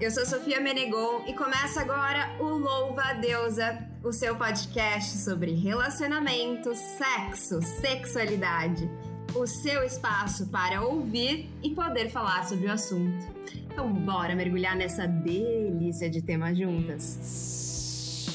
eu sou Sofia Menegon e começa agora o Louva a Deusa, o seu podcast sobre relacionamento, sexo, sexualidade. O seu espaço para ouvir e poder falar sobre o assunto. Então, bora mergulhar nessa delícia de temas juntas.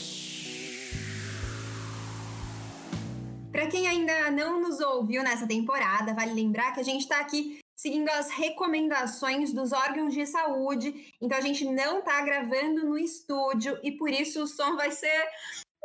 Para quem ainda não nos ouviu nessa temporada, vale lembrar que a gente está aqui seguindo as recomendações dos órgãos de saúde. Então a gente não está gravando no estúdio e por isso o som vai ser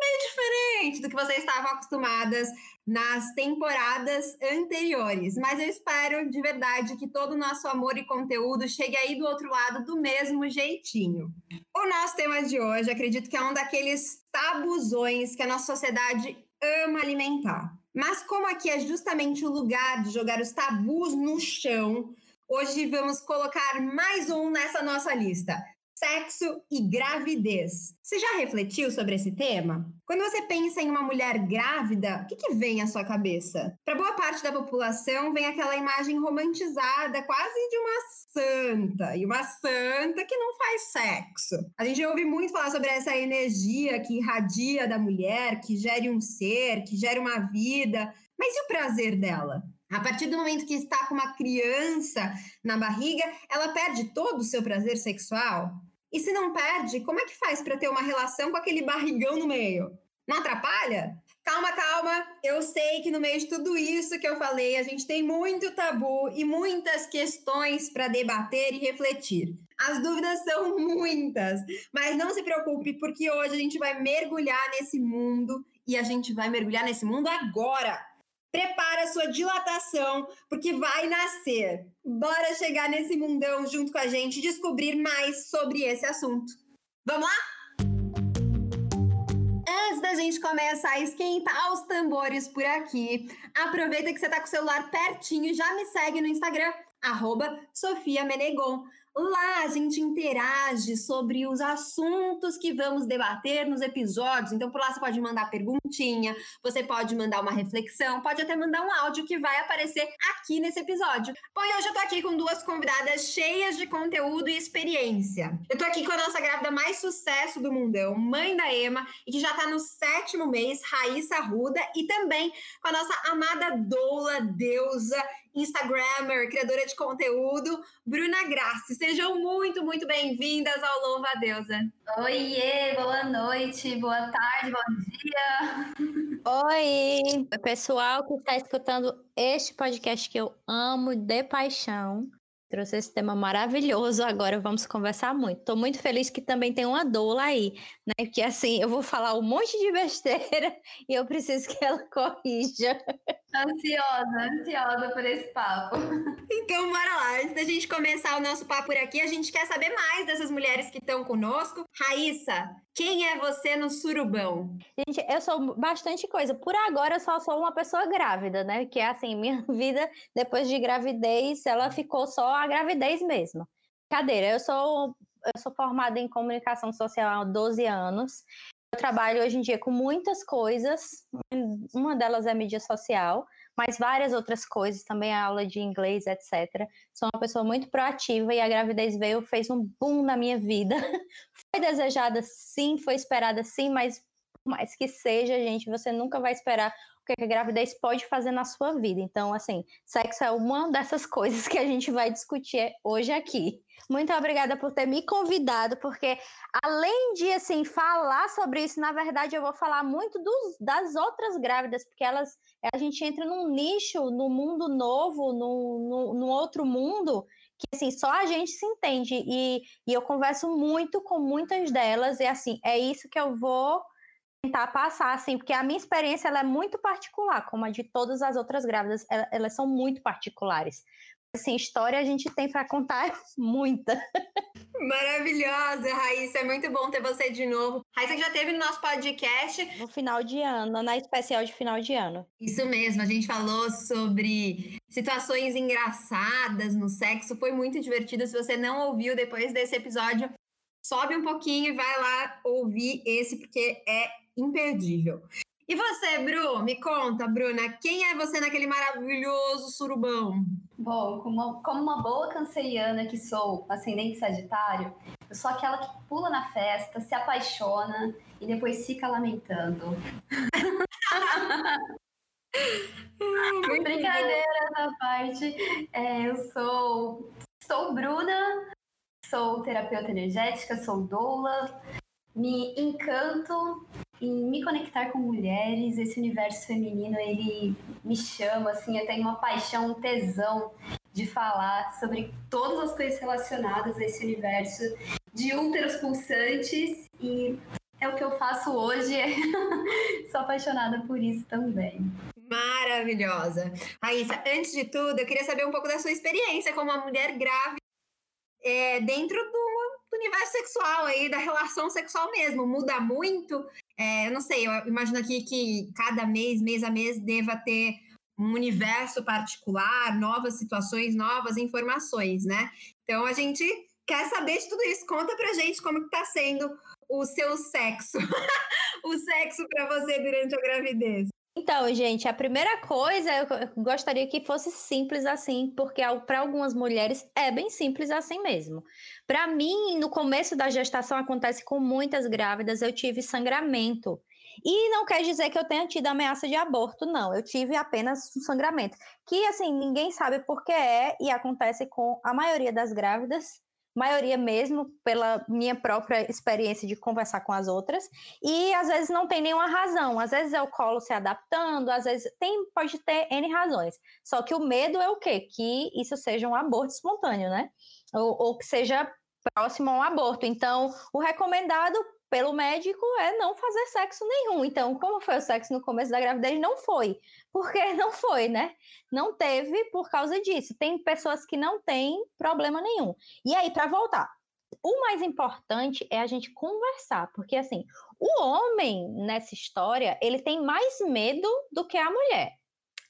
meio diferente do que vocês estavam acostumadas nas temporadas anteriores. Mas eu espero de verdade que todo o nosso amor e conteúdo chegue aí do outro lado do mesmo jeitinho. O nosso tema de hoje, acredito que é um daqueles tabuzões que a nossa sociedade ama alimentar. Mas como aqui é justamente o lugar de jogar os tabus no chão, hoje vamos colocar mais um nessa nossa lista: sexo e gravidez. Você já refletiu sobre esse tema? Quando você pensa em uma mulher grávida, o que, que vem à sua cabeça? Para boa parte da população, vem aquela imagem romantizada, quase de uma santa, e uma santa que não faz sexo. A gente ouve muito falar sobre essa energia que irradia da mulher, que gere um ser, que gera uma vida. Mas e o prazer dela? A partir do momento que está com uma criança na barriga, ela perde todo o seu prazer sexual? E se não perde, como é que faz para ter uma relação com aquele barrigão no meio? Não atrapalha? Calma, calma. Eu sei que no meio de tudo isso que eu falei, a gente tem muito tabu e muitas questões para debater e refletir. As dúvidas são muitas, mas não se preocupe, porque hoje a gente vai mergulhar nesse mundo e a gente vai mergulhar nesse mundo agora. Prepara sua dilatação, porque vai nascer. Bora chegar nesse mundão junto com a gente e descobrir mais sobre esse assunto. Vamos lá? Antes da gente começar a esquentar os tambores por aqui, aproveita que você tá com o celular pertinho e já me segue no Instagram, arroba Sofia Menegon. Lá a gente interage sobre os assuntos que vamos debater nos episódios. Então, por lá você pode mandar perguntinha, você pode mandar uma reflexão, pode até mandar um áudio que vai aparecer aqui nesse episódio. Bom, e hoje eu tô aqui com duas convidadas cheias de conteúdo e experiência. Eu tô aqui com a nossa grávida mais sucesso do mundão, mãe da Ema, e que já tá no sétimo mês, Raíssa Ruda, e também com a nossa amada doula, deusa Instagrammer, criadora de conteúdo, Bruna Grassi. Sejam muito, muito bem-vindas ao Louva a Deusa. Oiê, boa noite, boa tarde, bom dia. Oi, pessoal que está escutando este podcast que eu amo de paixão. Trouxe esse tema maravilhoso, agora vamos conversar muito. Estou muito feliz que também tem uma doula aí, né? Que assim, eu vou falar um monte de besteira e eu preciso que ela corrija. Ansiosa, ansiosa por esse papo. Então, bora lá. Antes da gente começar o nosso papo por aqui, a gente quer saber mais dessas mulheres que estão conosco. Raíssa, quem é você no surubão? Gente, eu sou bastante coisa. Por agora, eu só sou uma pessoa grávida, né? Que é assim, minha vida, depois de gravidez, ela ficou só a gravidez mesmo. Cadeira, eu sou, eu sou formada em comunicação social há 12 anos. Eu trabalho hoje em dia com muitas coisas, uma delas é mídia social, mas várias outras coisas, também aula de inglês, etc. Sou uma pessoa muito proativa e a gravidez veio, fez um boom na minha vida. Foi desejada sim, foi esperada sim, mas mais que seja, gente, você nunca vai esperar o que a gravidez pode fazer na sua vida. Então, assim, sexo é uma dessas coisas que a gente vai discutir hoje aqui. Muito obrigada por ter me convidado, porque além de assim falar sobre isso, na verdade eu vou falar muito dos, das outras grávidas, porque elas a gente entra num nicho, num mundo novo, num, num, outro mundo que assim só a gente se entende e, e eu converso muito com muitas delas e assim é isso que eu vou tentar passar, assim, porque a minha experiência ela é muito particular, como a de todas as outras grávidas, elas são muito particulares. Assim, história a gente tem para contar muita. Maravilhosa, Raíssa. É muito bom ter você de novo. Raíssa já teve no nosso podcast. No final de ano, na especial de final de ano. Isso mesmo, a gente falou sobre situações engraçadas no sexo. Foi muito divertido. Se você não ouviu depois desse episódio, sobe um pouquinho e vai lá ouvir esse, porque é imperdível. E você, Bru? Me conta, Bruna, quem é você naquele maravilhoso surubão? Bom, como uma, como uma boa canceriana que sou, ascendente sagitário, Eu sou aquela que pula na festa, se apaixona e depois fica lamentando. Brincadeira da parte. É, eu sou, sou Bruna, sou terapeuta energética, sou doula, me encanto em me conectar com mulheres, esse universo feminino, ele me chama, assim, eu tenho uma paixão, um tesão de falar sobre todas as coisas relacionadas a esse universo de úteros pulsantes e é o que eu faço hoje. Sou apaixonada por isso também. Maravilhosa. Raíssa, antes de tudo, eu queria saber um pouco da sua experiência como uma mulher grávida é, dentro do, do, universo sexual aí, da relação sexual mesmo. Muda muito? É, eu não sei, eu imagino aqui que cada mês, mês a mês, deva ter um universo particular, novas situações, novas informações, né? Então a gente quer saber de tudo isso. Conta pra gente como que tá sendo o seu sexo, o sexo para você durante a gravidez. Então, gente, a primeira coisa eu gostaria que fosse simples assim, porque para algumas mulheres é bem simples assim mesmo. Para mim, no começo da gestação acontece com muitas grávidas, eu tive sangramento. E não quer dizer que eu tenha tido ameaça de aborto, não. Eu tive apenas um sangramento, que assim, ninguém sabe por que é e acontece com a maioria das grávidas maioria mesmo pela minha própria experiência de conversar com as outras, e às vezes não tem nenhuma razão, às vezes é o colo se adaptando, às vezes tem, pode ter N razões. Só que o medo é o quê? Que isso seja um aborto espontâneo, né? Ou, ou que seja próximo a um aborto. Então, o recomendado pelo médico é não fazer sexo nenhum. Então, como foi o sexo no começo da gravidez? Não foi. Porque não foi, né? Não teve por causa disso. Tem pessoas que não têm problema nenhum. E aí, para voltar, o mais importante é a gente conversar, porque assim, o homem nessa história, ele tem mais medo do que a mulher.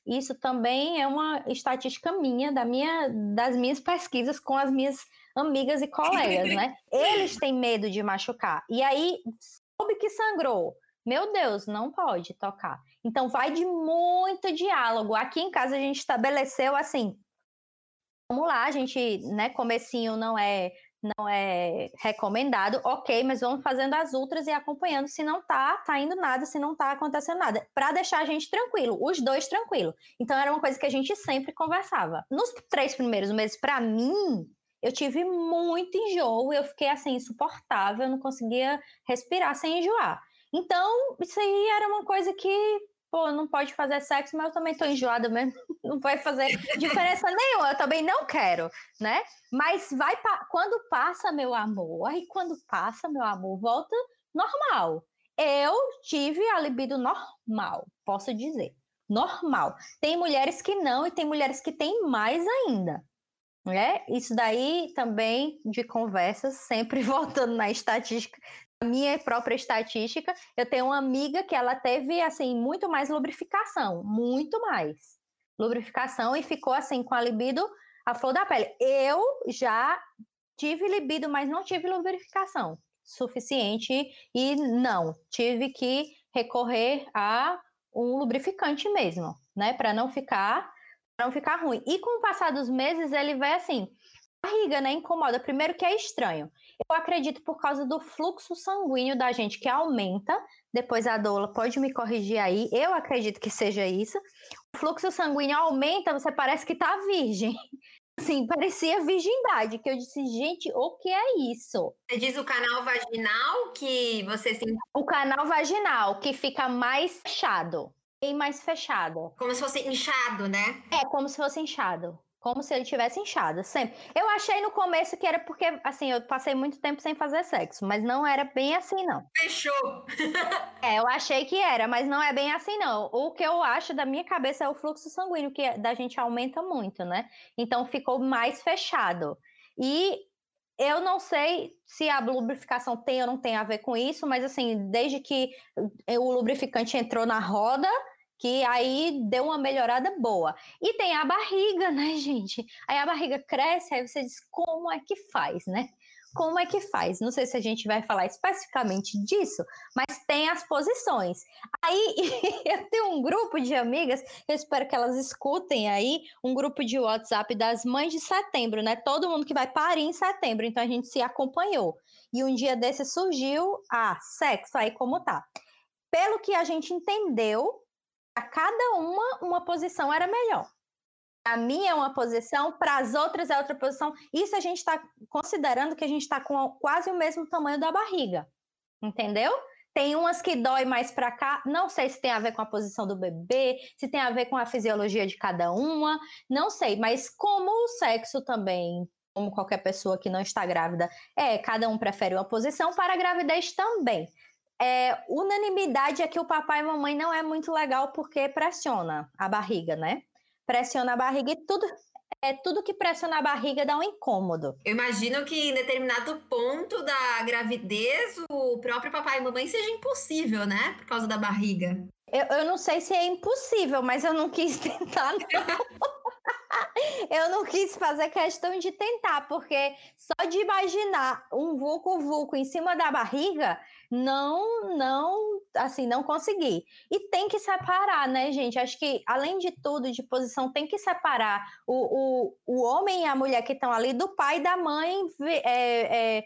Isso também é uma estatística minha, da minha, das minhas pesquisas com as minhas amigas e colegas, né? Eles têm medo de machucar. E aí, soube que sangrou. Meu Deus, não pode tocar. Então, vai de muito diálogo. Aqui em casa a gente estabeleceu assim. Vamos lá, a gente, né? Comecinho não é não é recomendado, ok, mas vamos fazendo as outras e acompanhando se não tá, tá indo nada, se não tá acontecendo nada, para deixar a gente tranquilo, os dois tranquilo. Então era uma coisa que a gente sempre conversava. Nos três primeiros meses, para mim, eu tive muito enjoo, eu fiquei assim insuportável, eu não conseguia respirar sem enjoar. Então, isso aí era uma coisa que, pô, não pode fazer sexo, mas eu também tô enjoada mesmo, não vai fazer diferença nenhuma, eu também não quero, né? Mas vai quando passa meu amor, aí quando passa meu amor, volta normal. Eu tive a libido normal, posso dizer. Normal. Tem mulheres que não e tem mulheres que têm mais ainda. É, isso daí também de conversas, sempre voltando na estatística, minha própria estatística, eu tenho uma amiga que ela teve assim muito mais lubrificação, muito mais lubrificação e ficou assim com a libido a flor da pele. Eu já tive libido, mas não tive lubrificação suficiente e não tive que recorrer a um lubrificante mesmo, né, para não ficar não ficar ruim. E com o passar dos meses, ele vai assim, barriga, né? Incomoda. Primeiro que é estranho. Eu acredito por causa do fluxo sanguíneo da gente que aumenta. Depois a doula pode me corrigir aí. Eu acredito que seja isso. O fluxo sanguíneo aumenta, você parece que tá virgem. Sim, parecia virgindade, que eu disse, gente, o que é isso? Você diz o canal vaginal que você se... O canal vaginal, que fica mais fechado bem mais fechado. Como se fosse inchado, né? É, como se fosse inchado. Como se ele tivesse inchado, sempre. Eu achei no começo que era porque, assim, eu passei muito tempo sem fazer sexo, mas não era bem assim, não. Fechou! é, eu achei que era, mas não é bem assim, não. O que eu acho da minha cabeça é o fluxo sanguíneo, que da gente aumenta muito, né? Então ficou mais fechado. E eu não sei se a lubrificação tem ou não tem a ver com isso, mas assim, desde que o lubrificante entrou na roda, que aí deu uma melhorada boa. E tem a barriga, né, gente? Aí a barriga cresce, aí você diz como é que faz, né? Como é que faz? Não sei se a gente vai falar especificamente disso, mas tem as posições. Aí eu tenho um grupo de amigas, eu espero que elas escutem aí, um grupo de WhatsApp das mães de setembro, né? Todo mundo que vai parir em setembro, então a gente se acompanhou. E um dia desse surgiu, ah, sexo, aí como tá. Pelo que a gente entendeu, a cada uma, uma posição era melhor. A minha é uma posição, para as outras é outra posição. Isso a gente está considerando que a gente está com quase o mesmo tamanho da barriga. Entendeu? Tem umas que dói mais para cá, não sei se tem a ver com a posição do bebê, se tem a ver com a fisiologia de cada uma, não sei, mas como o sexo também, como qualquer pessoa que não está grávida, é, cada um prefere uma posição para a gravidez também é, unanimidade é que o papai e mamãe não é muito legal porque pressiona a barriga, né? Pressiona a barriga e tudo, é tudo que pressiona a barriga dá um incômodo. Eu imagino que em determinado ponto da gravidez o próprio papai e mamãe seja impossível, né? Por causa da barriga. Eu, eu não sei se é impossível, mas eu não quis tentar, não. eu não quis fazer questão de tentar, porque só de imaginar um vulco vulco em cima da barriga, não, não, assim, não consegui. E tem que separar, né, gente? Acho que, além de tudo, de posição, tem que separar o, o, o homem e a mulher que estão ali do pai e da mãe é, é,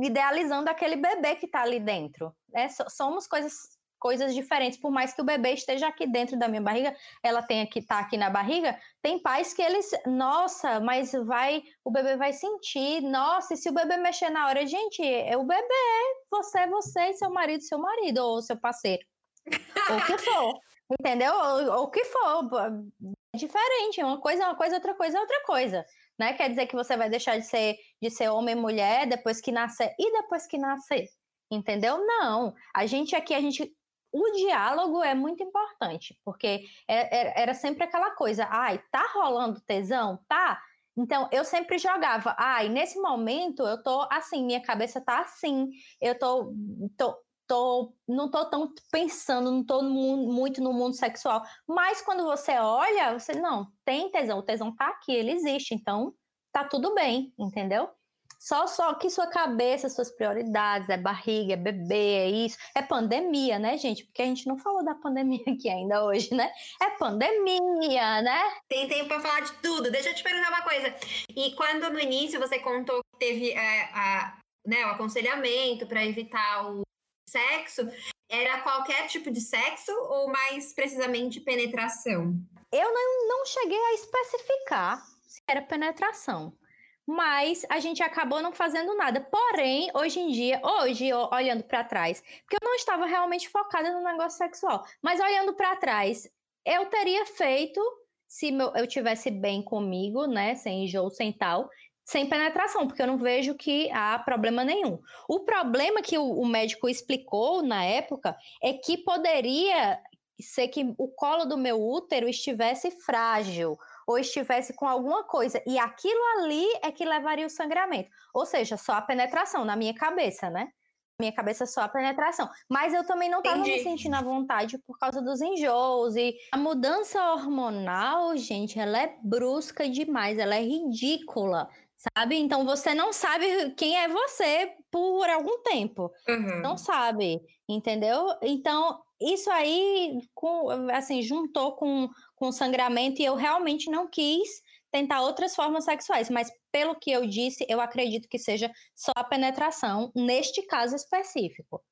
idealizando aquele bebê que está ali dentro. É, somos coisas coisas diferentes. Por mais que o bebê esteja aqui dentro da minha barriga, ela tenha que estar tá aqui na barriga, tem pais que eles, nossa, mas vai, o bebê vai sentir, nossa, e se o bebê mexer na hora, gente, é o bebê, você, é você e seu marido, seu marido, ou seu parceiro. ou o que for. Entendeu? Ou o que for. É diferente. Uma coisa é uma coisa, outra coisa é outra coisa. Né? Quer dizer que você vai deixar de ser, de ser homem e mulher depois que nascer. E depois que nascer? Entendeu? Não. A gente aqui, a gente o diálogo é muito importante, porque é, é, era sempre aquela coisa, ai, tá rolando tesão? Tá? Então, eu sempre jogava, ai, nesse momento eu tô assim, minha cabeça tá assim, eu tô, tô, tô não tô tão pensando, não tô muito no mundo sexual. Mas quando você olha, você, não, tem tesão, o tesão tá aqui, ele existe, então tá tudo bem, entendeu? Só, só que sua cabeça, suas prioridades, é barriga, é bebê, é isso. É pandemia, né, gente? Porque a gente não falou da pandemia aqui ainda hoje, né? É pandemia, né? Tem tempo para falar de tudo. Deixa eu te perguntar uma coisa. E quando no início você contou que teve é, a, né, o aconselhamento para evitar o sexo, era qualquer tipo de sexo ou mais precisamente penetração? Eu não, não cheguei a especificar se era penetração mas a gente acabou não fazendo nada. Porém, hoje em dia, hoje, olhando para trás, porque eu não estava realmente focada no negócio sexual, mas olhando para trás, eu teria feito se eu tivesse bem comigo, né, sem enjoo, sem tal, sem penetração, porque eu não vejo que há problema nenhum. O problema que o, o médico explicou na época é que poderia ser que o colo do meu útero estivesse frágil ou estivesse com alguma coisa. E aquilo ali é que levaria o sangramento. Ou seja, só a penetração na minha cabeça, né? minha cabeça só a penetração. Mas eu também não estava me sentindo à vontade por causa dos enjoos. E a mudança hormonal, gente, ela é brusca demais, ela é ridícula, sabe? Então você não sabe quem é você por algum tempo. Uhum. Não sabe, entendeu? Então, isso aí, com, assim, juntou com com sangramento e eu realmente não quis tentar outras formas sexuais, mas pelo que eu disse, eu acredito que seja só a penetração neste caso específico.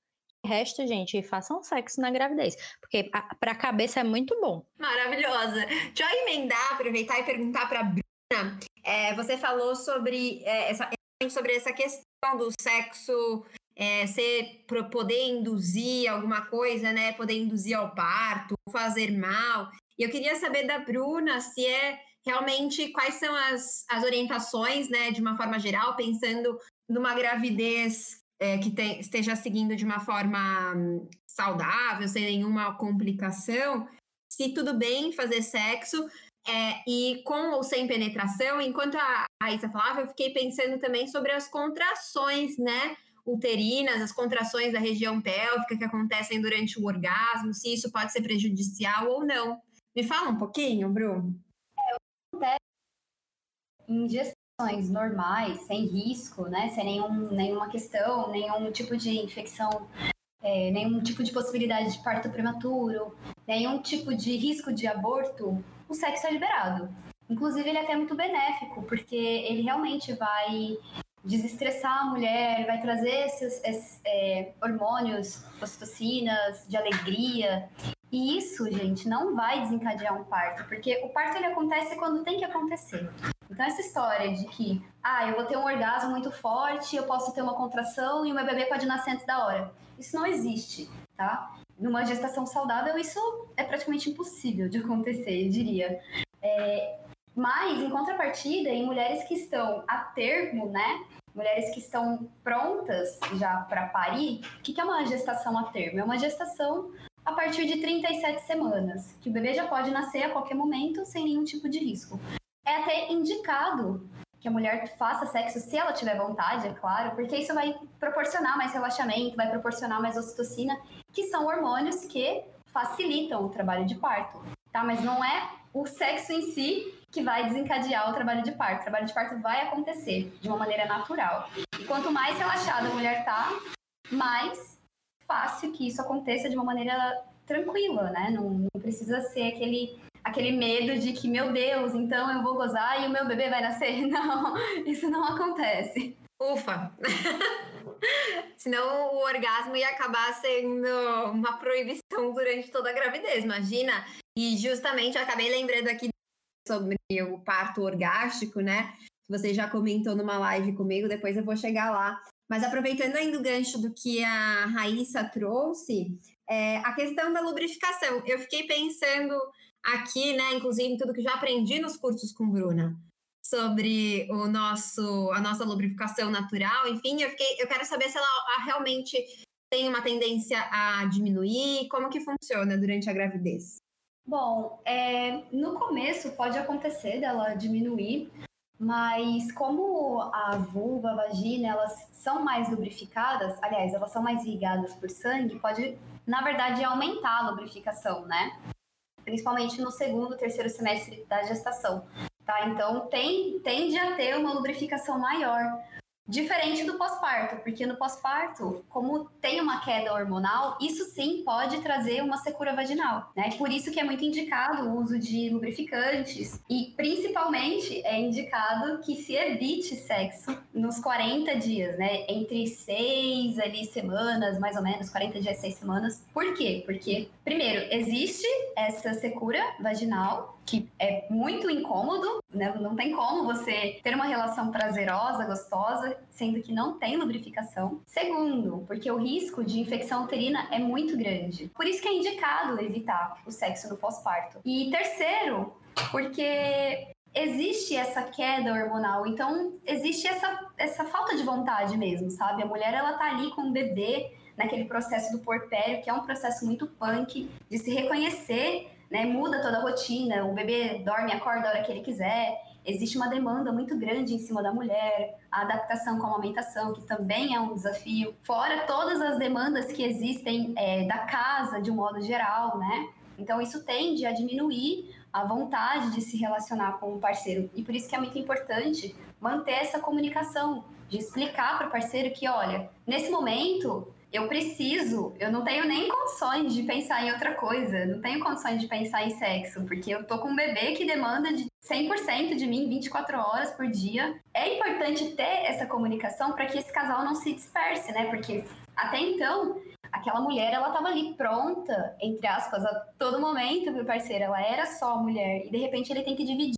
O resto, gente, façam sexo na gravidez, porque para a cabeça é muito bom. Maravilhosa. Deixa eu emendar, aproveitar e perguntar para Bruna. É, você falou sobre, é, essa, sobre essa questão do sexo é, ser, poder induzir alguma coisa, né? Poder induzir ao parto, fazer mal. E eu queria saber da Bruna se é realmente quais são as, as orientações, né, de uma forma geral, pensando numa gravidez é, que tem, esteja seguindo de uma forma hum, saudável, sem nenhuma complicação, se tudo bem fazer sexo. É, e com ou sem penetração, enquanto a Raíssa falava, eu fiquei pensando também sobre as contrações, né? uterinas, as contrações da região pélvica que acontecem durante o orgasmo, se isso pode ser prejudicial ou não. Me fala um pouquinho, Bruno. É, em gestações normais, sem risco, né, sem nenhum, nenhuma questão, nenhum tipo de infecção, é, nenhum tipo de possibilidade de parto prematuro, nenhum tipo de risco de aborto, o sexo é liberado. Inclusive, ele é até muito benéfico, porque ele realmente vai desestressar a mulher, vai trazer esses, esses é, hormônios, ocitocinas, de alegria. E isso, gente, não vai desencadear um parto, porque o parto ele acontece quando tem que acontecer. Então, essa história de que, ah, eu vou ter um orgasmo muito forte, eu posso ter uma contração e o meu bebê pode nascer antes da hora. Isso não existe, tá? Numa gestação saudável, isso é praticamente impossível de acontecer, eu diria. É, mas, em contrapartida, em mulheres que estão a termo, né? Mulheres que estão prontas já para parir, o que, que é uma gestação a termo? É uma gestação a partir de 37 semanas, que o bebê já pode nascer a qualquer momento sem nenhum tipo de risco. É até indicado que a mulher faça sexo se ela tiver vontade, é claro, porque isso vai proporcionar mais relaxamento, vai proporcionar mais ocitocina, que são hormônios que facilitam o trabalho de parto, tá? Mas não é o sexo em si que vai desencadear o trabalho de parto. O trabalho de parto vai acontecer de uma maneira natural. E quanto mais relaxada a mulher tá, mais fácil que isso aconteça de uma maneira tranquila, né? Não, não precisa ser aquele aquele medo de que, meu Deus, então eu vou gozar e o meu bebê vai nascer. Não, isso não acontece. Ufa! Senão o orgasmo ia acabar sendo uma proibição durante toda a gravidez, imagina? E justamente eu acabei lembrando aqui sobre o parto orgástico, né? Você já comentou numa live comigo, depois eu vou chegar lá. Mas aproveitando ainda o gancho do que a Raíssa trouxe, é, a questão da lubrificação. Eu fiquei pensando aqui, né, inclusive tudo que já aprendi nos cursos com Bruna, sobre o nosso, a nossa lubrificação natural, enfim, eu, fiquei, eu quero saber se ela realmente tem uma tendência a diminuir, como que funciona durante a gravidez? Bom, é, no começo pode acontecer dela diminuir, mas como a vulva, a vagina, elas são mais lubrificadas, aliás, elas são mais irrigadas por sangue, pode, na verdade, aumentar a lubrificação, né? Principalmente no segundo, terceiro semestre da gestação. Tá? Então, tem, tende a ter uma lubrificação maior. Diferente do pós-parto, porque no pós-parto, como tem uma queda hormonal, isso sim pode trazer uma secura vaginal, né? Por isso que é muito indicado o uso de lubrificantes e principalmente é indicado que se evite sexo nos 40 dias, né? Entre 6 ali semanas, mais ou menos, 40 dias, 6 semanas. Por quê? Porque primeiro, existe essa secura vaginal que é muito incômodo, né? Não tem como você ter uma relação prazerosa, gostosa, sendo que não tem lubrificação. Segundo, porque o risco de infecção uterina é muito grande. Por isso que é indicado evitar o sexo no pós-parto. E terceiro, porque existe essa queda hormonal, então existe essa, essa falta de vontade mesmo, sabe? A mulher ela tá ali com o bebê naquele processo do porpério, que é um processo muito punk de se reconhecer né? Muda toda a rotina, o bebê dorme acorda a hora que ele quiser. Existe uma demanda muito grande em cima da mulher, a adaptação com a amamentação, que também é um desafio. Fora todas as demandas que existem é, da casa, de um modo geral, né? Então, isso tende a diminuir a vontade de se relacionar com o parceiro. E por isso que é muito importante manter essa comunicação, de explicar para o parceiro que, olha, nesse momento eu preciso, eu não tenho nem condições de pensar em outra coisa, não tenho condições de pensar em sexo, porque eu tô com um bebê que demanda de 100% de mim 24 horas por dia. É importante ter essa comunicação para que esse casal não se disperse, né? Porque até então, aquela mulher, ela tava ali pronta, entre aspas, a todo momento pro parceiro, ela era só mulher, e de repente ele tem que dividir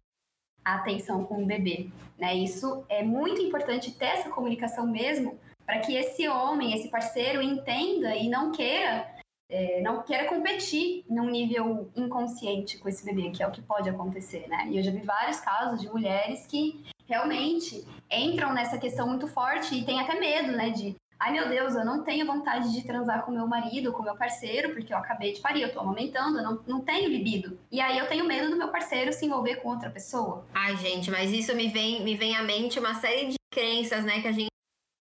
a atenção com o bebê, né? Isso é muito importante ter essa comunicação mesmo, para que esse homem, esse parceiro, entenda e não queira é, não queira competir num nível inconsciente com esse bebê, que é o que pode acontecer, né? E eu já vi vários casos de mulheres que realmente entram nessa questão muito forte e têm até medo, né? De, ai meu Deus, eu não tenho vontade de transar com meu marido, com meu parceiro, porque eu acabei de parir, eu tô amamentando, eu não, não tenho libido. E aí eu tenho medo do meu parceiro se envolver com outra pessoa. Ai, gente, mas isso me vem, me vem à mente uma série de crenças, né, que a gente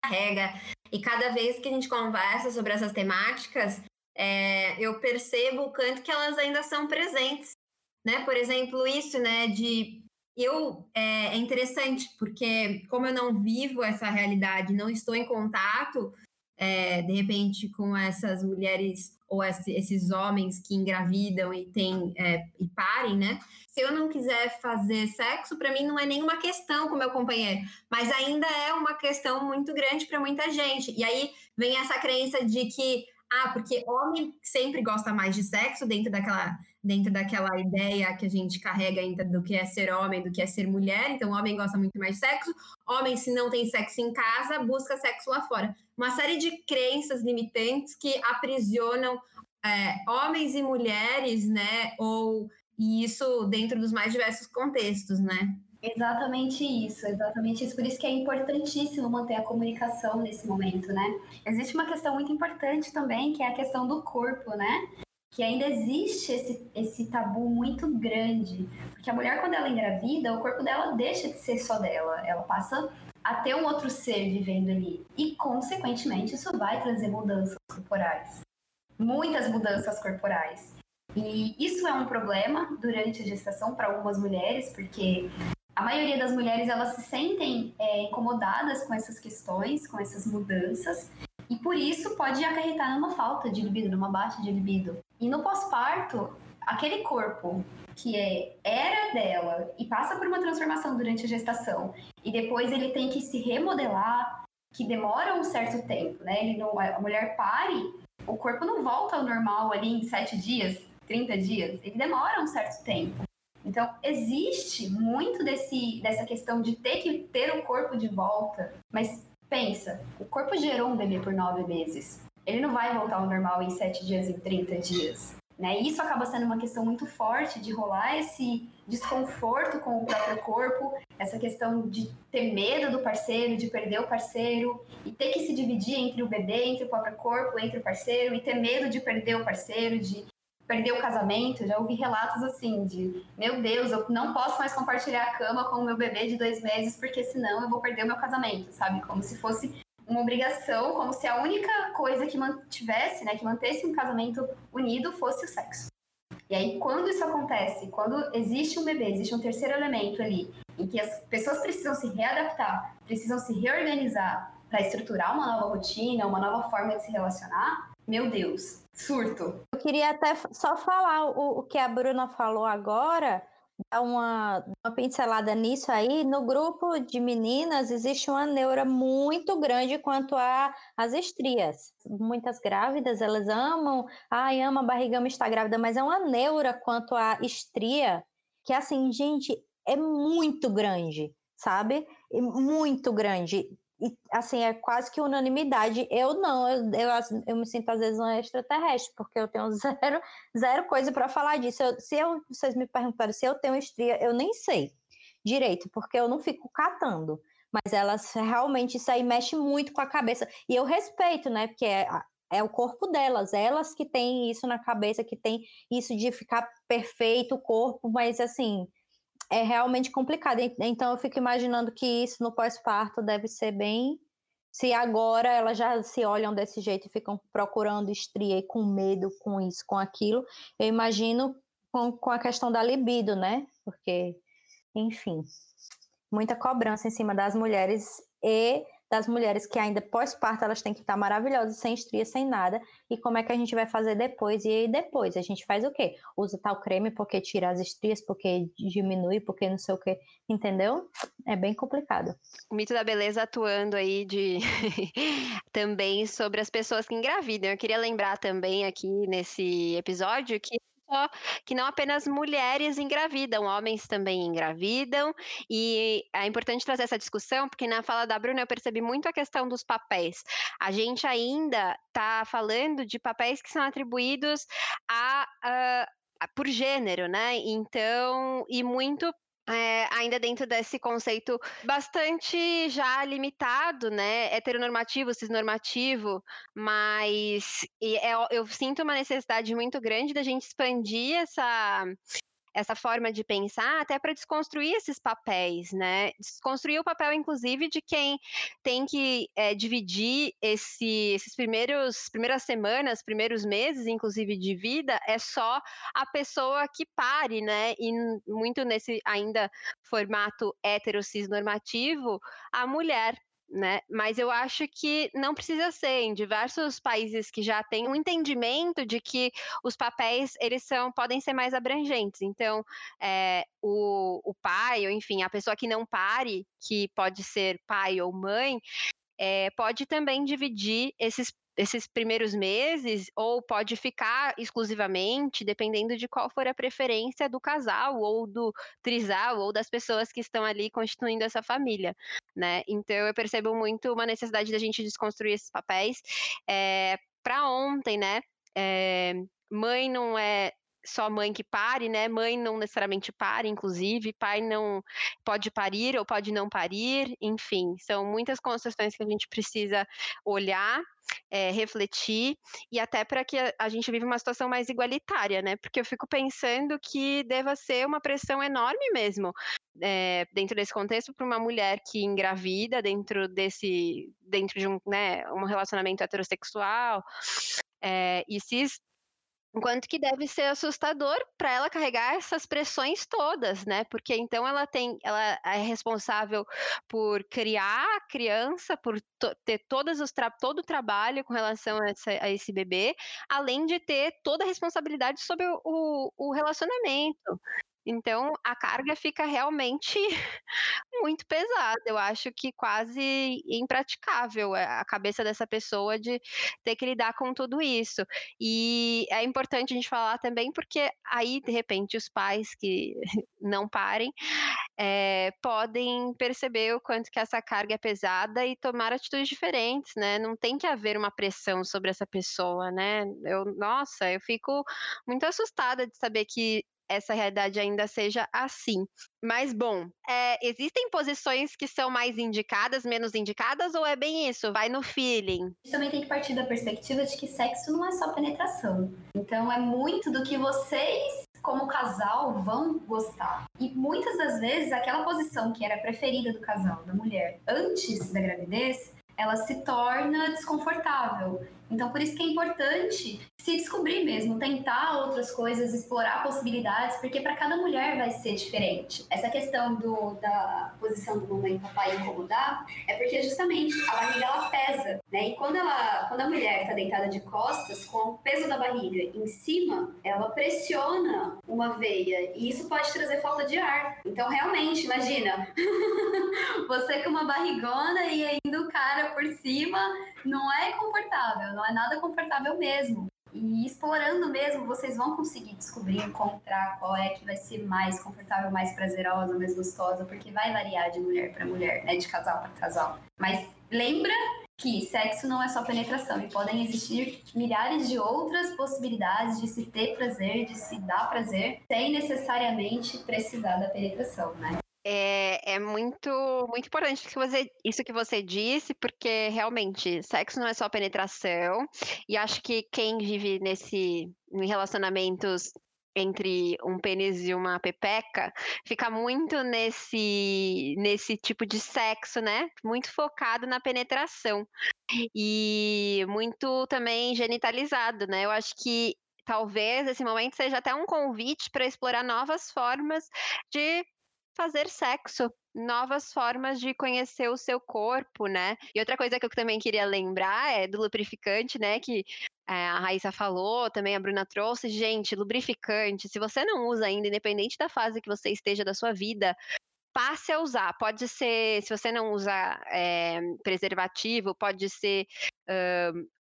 carrega. E cada vez que a gente conversa sobre essas temáticas, é, eu percebo o quanto que elas ainda são presentes. Né? Por exemplo, isso né, de eu é, é, interessante porque como eu não vivo essa realidade, não estou em contato é, de repente com essas mulheres ou esses homens que engravidam e tem é, e parem, né? Se eu não quiser fazer sexo, para mim não é nenhuma questão com meu companheiro, mas ainda é uma questão muito grande para muita gente. E aí vem essa crença de que ah, porque homem sempre gosta mais de sexo dentro daquela dentro daquela ideia que a gente carrega ainda do que é ser homem, do que é ser mulher. Então, homem gosta muito mais de sexo. Homem, se não tem sexo em casa, busca sexo lá fora. Uma série de crenças limitantes que aprisionam é, homens e mulheres, né? Ou e isso dentro dos mais diversos contextos, né? Exatamente isso, exatamente isso. Por isso que é importantíssimo manter a comunicação nesse momento, né? Existe uma questão muito importante também, que é a questão do corpo, né? Que ainda existe esse, esse tabu muito grande. Porque a mulher, quando ela engravida, o corpo dela deixa de ser só dela. Ela passa a ter um outro ser vivendo ali. E, consequentemente, isso vai trazer mudanças corporais. Muitas mudanças corporais. E isso é um problema durante a gestação para algumas mulheres, porque a maioria das mulheres elas se sentem é, incomodadas com essas questões, com essas mudanças, e por isso pode acarretar numa falta de libido, numa baixa de libido. E no pós-parto, aquele corpo que é, era dela e passa por uma transformação durante a gestação, e depois ele tem que se remodelar, que demora um certo tempo, né? Ele não, a mulher pare, o corpo não volta ao normal ali em sete dias, 30 dias, ele demora um certo tempo. Então, existe muito desse, dessa questão de ter que ter o corpo de volta. Mas pensa, o corpo gerou um bebê por nove meses. Ele não vai voltar ao normal em sete dias, em 30 dias. Né? Isso acaba sendo uma questão muito forte de rolar esse desconforto com o próprio corpo, essa questão de ter medo do parceiro, de perder o parceiro, e ter que se dividir entre o bebê, entre o próprio corpo, entre o parceiro, e ter medo de perder o parceiro, de perder o casamento, já ouvi relatos assim de, meu Deus, eu não posso mais compartilhar a cama com o meu bebê de dois meses, porque senão eu vou perder o meu casamento, sabe? Como se fosse uma obrigação, como se a única coisa que mantivesse, né, que mantesse um casamento unido fosse o sexo. E aí, quando isso acontece, quando existe um bebê, existe um terceiro elemento ali, em que as pessoas precisam se readaptar, precisam se reorganizar para estruturar uma nova rotina, uma nova forma de se relacionar, meu Deus, surto. Eu queria até só falar o, o que a Bruna falou agora, dar uma, uma pincelada nisso aí. No grupo de meninas existe uma neura muito grande quanto às estrias. Muitas grávidas, elas amam, ai, ama a barriga, ama estar grávida, mas é uma neura quanto à estria, que assim, gente, é muito grande, sabe? Muito grande e, assim, é quase que unanimidade. Eu não, eu, eu, eu me sinto às vezes um extraterrestre, porque eu tenho zero, zero coisa para falar disso. Eu, se eu, vocês me perguntarem se eu tenho estria, eu nem sei direito, porque eu não fico catando. Mas elas realmente isso aí mexe muito com a cabeça. E eu respeito, né? Porque é, é o corpo delas, elas que têm isso na cabeça, que tem isso de ficar perfeito o corpo, mas assim, é realmente complicado. Então eu fico imaginando que isso no pós-parto deve ser bem. Se agora elas já se olham desse jeito e ficam procurando estria e com medo com isso, com aquilo, eu imagino com, com a questão da libido, né? Porque, enfim, muita cobrança em cima das mulheres e das mulheres que ainda pós-parto elas têm que estar maravilhosas, sem estria, sem nada. E como é que a gente vai fazer depois? E aí depois a gente faz o quê? Usa tal creme porque tira as estrias, porque diminui, porque não sei o quê, entendeu? É bem complicado. O mito da beleza atuando aí de também sobre as pessoas que engravidam. Eu queria lembrar também aqui nesse episódio que só que não apenas mulheres engravidam, homens também engravidam, e é importante trazer essa discussão, porque na fala da Bruna eu percebi muito a questão dos papéis. A gente ainda está falando de papéis que são atribuídos a, a por gênero, né? Então, e muito é, ainda dentro desse conceito bastante já limitado, né, heteronormativo, cisnormativo, mas é, eu sinto uma necessidade muito grande da gente expandir essa essa forma de pensar até para desconstruir esses papéis, né? Desconstruir o papel, inclusive, de quem tem que é, dividir esse, esses primeiros primeiras semanas, primeiros meses, inclusive de vida, é só a pessoa que pare, né? E muito nesse ainda formato heterocis normativo, a mulher né? Mas eu acho que não precisa ser. Em diversos países que já têm um entendimento de que os papéis eles são podem ser mais abrangentes. Então, é, o, o pai, ou enfim, a pessoa que não pare, que pode ser pai ou mãe, é, pode também dividir esses esses primeiros meses, ou pode ficar exclusivamente, dependendo de qual for a preferência do casal, ou do trisal, ou das pessoas que estão ali constituindo essa família, né? Então eu percebo muito uma necessidade da gente desconstruir esses papéis. É, para ontem, né? É, mãe não é só mãe que pare, né? Mãe não necessariamente pare, inclusive, pai não pode parir ou pode não parir, enfim, são muitas construções que a gente precisa olhar, é, refletir e até para que a, gente viva uma situação mais igualitária, né? Porque eu fico pensando que deva ser uma pressão enorme mesmo é, dentro desse contexto para uma mulher que engravida dentro desse dentro de um, né, um relacionamento heterossexual é, e se Enquanto que deve ser assustador para ela carregar essas pressões todas, né? Porque então ela tem, ela é responsável por criar a criança, por ter todos os todo o trabalho com relação a, essa, a, esse bebê, além de ter toda a responsabilidade sobre o, o relacionamento. Então, a carga fica realmente muito pesada. Eu acho que quase impraticável é, a cabeça dessa pessoa de ter que lidar com tudo isso. E é importante a gente falar também, porque aí, de repente, os pais que não parem é, podem perceber o quanto que essa carga é pesada e tomar atitudes diferentes, né? Não tem que haver uma pressão sobre essa pessoa, né? Eu, nossa, eu fico muito assustada de saber que essa realidade ainda seja assim. Mas, bom, é, existem posições que são mais indicadas, menos indicadas, ou é bem isso? Vai no feeling? A gente também tem que partir da perspectiva de que sexo não é só penetração. Então, é muito do que vocês como casal vão gostar. E muitas das vezes aquela posição que era preferida do casal, da mulher, antes da gravidez, ela se torna desconfortável. Então, por isso que é importante se descobrir mesmo, tentar outras coisas, explorar possibilidades, porque para cada mulher vai ser diferente. Essa questão do, da posição do mamãe e papai incomodar é porque justamente a barriga ela pesa, né? E quando, ela, quando a mulher está deitada de costas, com o peso da barriga em cima, ela pressiona uma veia e isso pode trazer falta de ar. Então, realmente, imagina você com uma barrigona e ainda o cara por cima, não é confortável, não é nada confortável mesmo. E explorando mesmo, vocês vão conseguir descobrir, encontrar qual é que vai ser mais confortável, mais prazerosa, mais gostosa, porque vai variar de mulher para mulher, né? De casal para casal. Mas lembra que sexo não é só penetração e podem existir milhares de outras possibilidades de se ter prazer, de se dar prazer, sem necessariamente precisar da penetração, né? É, é, muito, muito importante que você, isso que você disse, porque realmente sexo não é só penetração, e acho que quem vive nesse em relacionamentos entre um pênis e uma pepeca fica muito nesse nesse tipo de sexo, né? Muito focado na penetração e muito também genitalizado, né? Eu acho que talvez esse momento seja até um convite para explorar novas formas de fazer sexo, novas formas de conhecer o seu corpo, né? E outra coisa que eu também queria lembrar é do lubrificante, né? Que é, a Raíssa falou, também a Bruna trouxe. Gente, lubrificante, se você não usa ainda, independente da fase que você esteja da sua vida, passe a usar. Pode ser, se você não usa é, preservativo, pode ser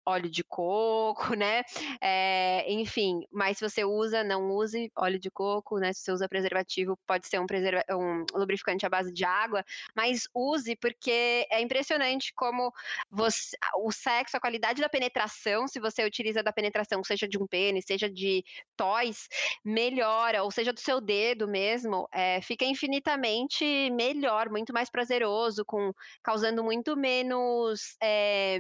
óleo de coco, né? É, enfim, mas se você usa, não use óleo de coco, né? Se você usa preservativo, pode ser um, preserva um lubrificante à base de água, mas use porque é impressionante como você, o sexo, a qualidade da penetração, se você utiliza da penetração, seja de um pênis, seja de toys, melhora, ou seja do seu dedo mesmo, é, fica infinitamente melhor, muito mais prazeroso, com causando muito menos é,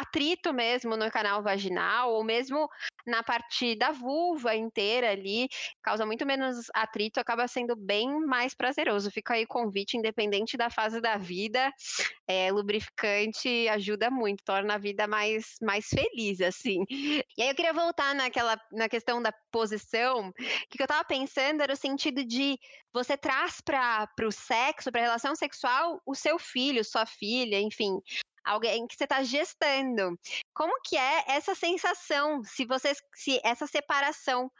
atrito mesmo no canal vaginal, ou mesmo na parte da vulva inteira ali, causa muito menos atrito, acaba sendo bem mais prazeroso. Fica aí o convite, independente da fase da vida, é, lubrificante ajuda muito, torna a vida mais, mais feliz, assim. E aí eu queria voltar naquela, na questão da posição, que, que eu tava pensando era o sentido de você traz para o sexo, para a relação sexual, o seu filho, sua filha, enfim, alguém que você está gestando. Como que é essa sensação, se você, se essa separação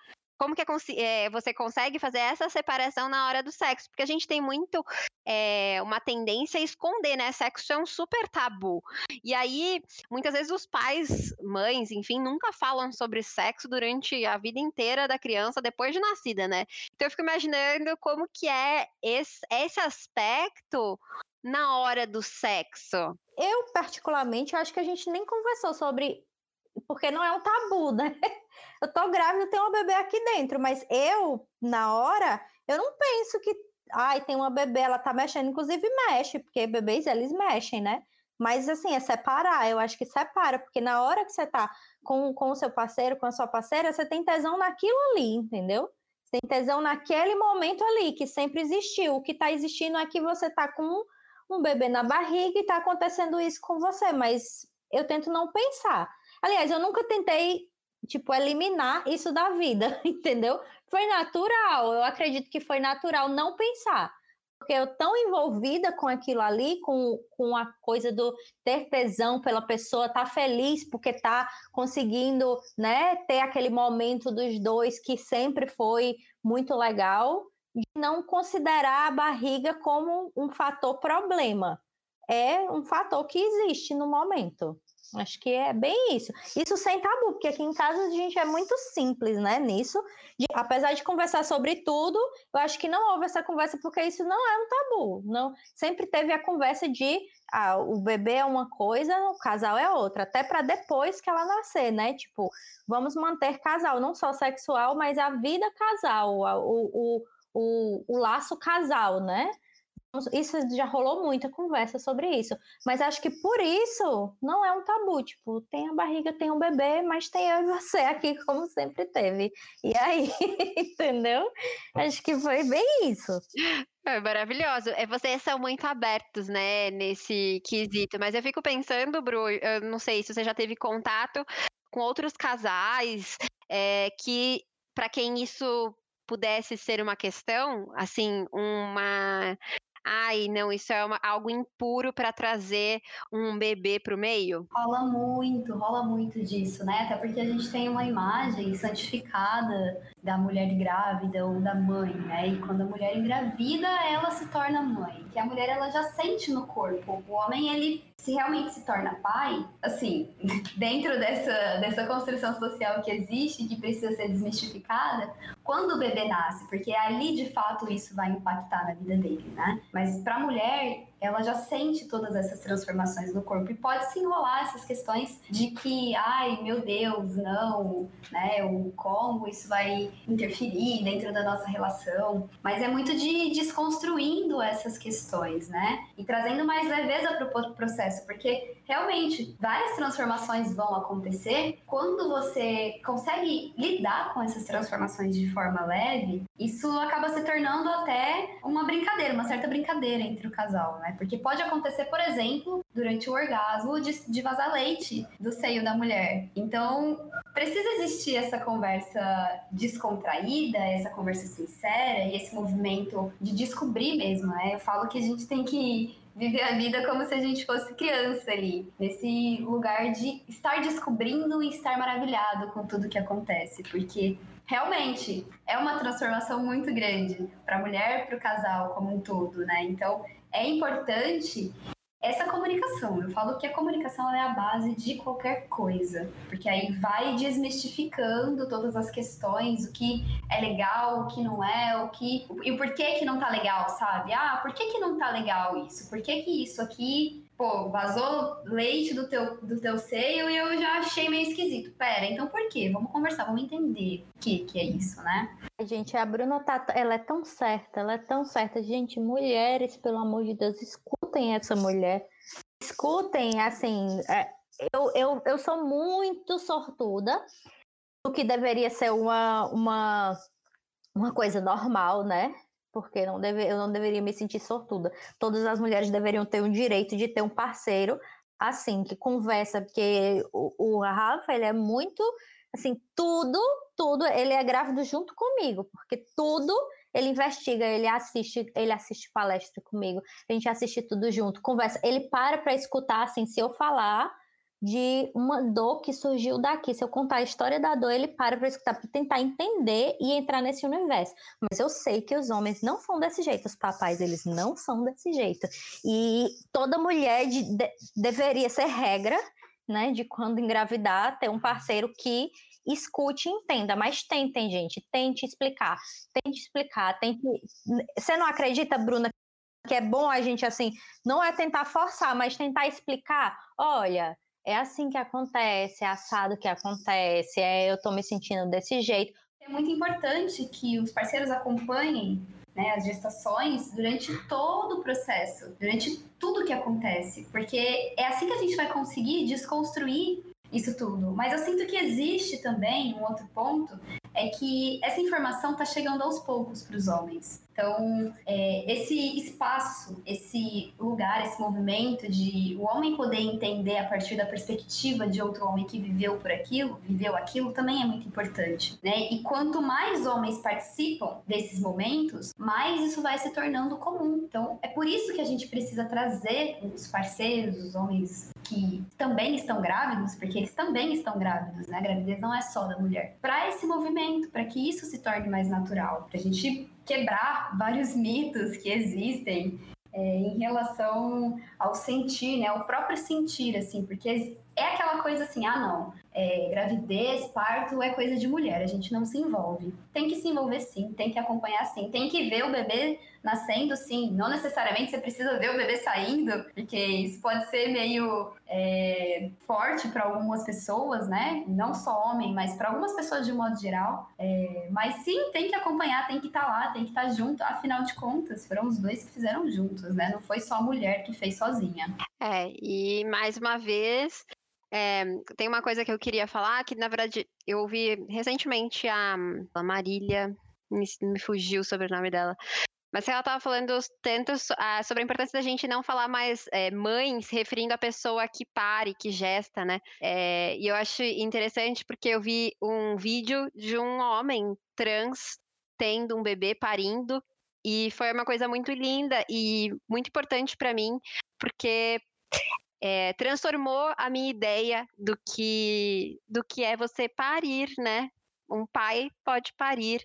como que é, é, você consegue fazer essa separação na hora do sexo? Porque a gente tem muito é, uma tendência a esconder, né? Sexo é um super tabu. E aí, muitas vezes os pais, mães, enfim, nunca falam sobre sexo durante a vida inteira da criança depois de nascida, né? Então eu fico imaginando como que é esse, esse aspecto na hora do sexo. Eu, particularmente, acho que a gente nem conversou sobre porque não é um tabu, né? Eu tô grávida, tenho uma bebê aqui dentro, mas eu, na hora, eu não penso que, ai, tem uma bebê, ela tá mexendo, inclusive mexe, porque bebês, eles mexem, né? Mas, assim, é separar, eu acho que separa, porque na hora que você tá com, com o seu parceiro, com a sua parceira, você tem tesão naquilo ali, entendeu? Você tem tesão naquele momento ali, que sempre existiu. O que tá existindo é que você tá com um bebê na barriga e tá acontecendo isso com você, mas eu tento não pensar. Aliás, eu nunca tentei, tipo, eliminar isso da vida, entendeu? Foi natural, eu acredito que foi natural não pensar. Porque eu tão envolvida com aquilo ali, com, com a coisa do ter tesão pela pessoa, tá feliz porque tá conseguindo, né, ter aquele momento dos dois que sempre foi muito legal, de não considerar a barriga como um fator problema. É um fator que existe no momento. Acho que é bem isso. Isso sem tabu, porque aqui em casa a gente é muito simples, né? Nisso. De, apesar de conversar sobre tudo, eu acho que não houve essa conversa porque isso não é um tabu. Não, sempre teve a conversa de ah, o bebê é uma coisa, o casal é outra, até para depois que ela nascer, né? Tipo, vamos manter casal, não só sexual, mas a vida casal, o, o, o, o laço casal, né? Isso já rolou muita conversa sobre isso. Mas acho que por isso não é um tabu. Tipo, tem a barriga, tem um bebê, mas tem eu e você aqui, como sempre teve. E aí, entendeu? Acho que foi bem isso. É maravilhoso. É, vocês são muito abertos, né, nesse quesito. Mas eu fico pensando, Bru, eu não sei se você já teve contato com outros casais é, que, para quem isso pudesse ser uma questão, assim, uma ai, não, isso é uma, algo impuro para trazer um bebê para o meio? Rola muito, rola muito disso, né? Até porque a gente tem uma imagem santificada da mulher grávida ou da mãe, né? E quando a mulher engravida, ela se torna mãe. Que a mulher ela já sente no corpo. O homem ele se realmente se torna pai, assim, dentro dessa, dessa construção social que existe, que precisa ser desmistificada, quando o bebê nasce, porque ali de fato isso vai impactar na vida dele, né? Mas para a mulher, ela já sente todas essas transformações no corpo e pode se enrolar essas questões de que, ai, meu Deus, não, né, o como isso vai interferir dentro da nossa relação. Mas é muito de desconstruindo essas questões, né? E trazendo mais leveza para o processo, porque realmente várias transformações vão acontecer quando você consegue lidar com essas transformações de forma leve, isso acaba se tornando até uma brincadeira, uma certa brincadeira entre o casal, né? Porque pode acontecer, por exemplo, durante o orgasmo, de, de vazar leite do seio da mulher. Então, precisa existir essa conversa descontraída, essa conversa sincera e esse movimento de descobrir mesmo, né? Eu falo que a gente tem que viver a vida como se a gente fosse criança ali, nesse lugar de estar descobrindo e estar maravilhado com tudo que acontece, porque realmente é uma transformação muito grande para a mulher, para o casal como um todo, né? Então é importante essa comunicação. Eu falo que a comunicação é a base de qualquer coisa, porque aí vai desmistificando todas as questões, o que é legal, o que não é, o que e o porquê que não tá legal, sabe? Ah, por que que não tá legal isso? Por que que isso aqui pô, vazou leite do teu, do teu seio e eu já achei meio esquisito. Pera, então por quê? Vamos conversar, vamos entender o que, que é isso, né? Gente, a Bruna tá, ela é tão certa, ela é tão certa. Gente, mulheres, pelo amor de Deus, escutem essa mulher. Escutem, assim, é, eu, eu, eu sou muito sortuda, o que deveria ser uma, uma, uma coisa normal, né? Porque não deve, eu não deveria me sentir sortuda. Todas as mulheres deveriam ter o direito de ter um parceiro assim, que conversa, porque o, o Rafa, ele é muito, assim, tudo, tudo, ele é grávido junto comigo, porque tudo ele investiga, ele assiste, ele assiste palestra comigo, a gente assiste tudo junto, conversa, ele para para escutar, assim, se eu falar, de uma dor que surgiu daqui. Se eu contar a história da dor, ele para para escutar, para tentar entender e entrar nesse universo. Mas eu sei que os homens não são desse jeito, os papais, eles não são desse jeito. E toda mulher de, de, deveria ser regra, né, de quando engravidar, ter um parceiro que escute e entenda, mas tentem, gente, tente explicar, tente explicar, tente... Você não acredita, Bruna, que é bom a gente, assim, não é tentar forçar, mas tentar explicar, olha, é assim que acontece, é assado que acontece, é eu tô me sentindo desse jeito. É muito importante que os parceiros acompanhem né, as gestações durante todo o processo, durante tudo que acontece, porque é assim que a gente vai conseguir desconstruir isso tudo. Mas eu sinto que existe também um outro ponto, é que essa informação está chegando aos poucos para os homens. Então, é, esse espaço, esse lugar, esse movimento de o homem poder entender a partir da perspectiva de outro homem que viveu por aquilo, viveu aquilo, também é muito importante, né? E quanto mais homens participam desses momentos, mais isso vai se tornando comum. Então, é por isso que a gente precisa trazer os parceiros, os homens que também estão grávidos, porque eles também estão grávidos, né? A gravidez não é só da mulher. Para esse movimento, para que isso se torne mais natural, para a gente quebrar vários mitos que existem é, em relação ao sentir, né? O próprio sentir, assim, porque é aquela coisa assim, ah, não, é, gravidez, parto é coisa de mulher, a gente não se envolve. Tem que se envolver sim, tem que acompanhar sim, tem que ver o bebê nascendo sim. Não necessariamente você precisa ver o bebê saindo, porque isso pode ser meio é, forte para algumas pessoas, né? Não só homem, mas para algumas pessoas de modo geral. É, mas sim, tem que acompanhar, tem que estar tá lá, tem que estar tá junto. Afinal de contas, foram os dois que fizeram juntos, né? Não foi só a mulher que fez sozinha. É, e mais uma vez, é, tem uma coisa que eu queria falar, que na verdade eu ouvi recentemente a, a Marília, me, me fugiu sobre o nome dela, mas ela estava falando tanto ah, sobre a importância da gente não falar mais é, mães, referindo a pessoa que pare, que gesta, né? É, e eu acho interessante porque eu vi um vídeo de um homem trans tendo um bebê parindo e foi uma coisa muito linda e muito importante para mim, porque é, transformou a minha ideia do que do que é você parir, né? Um pai pode parir.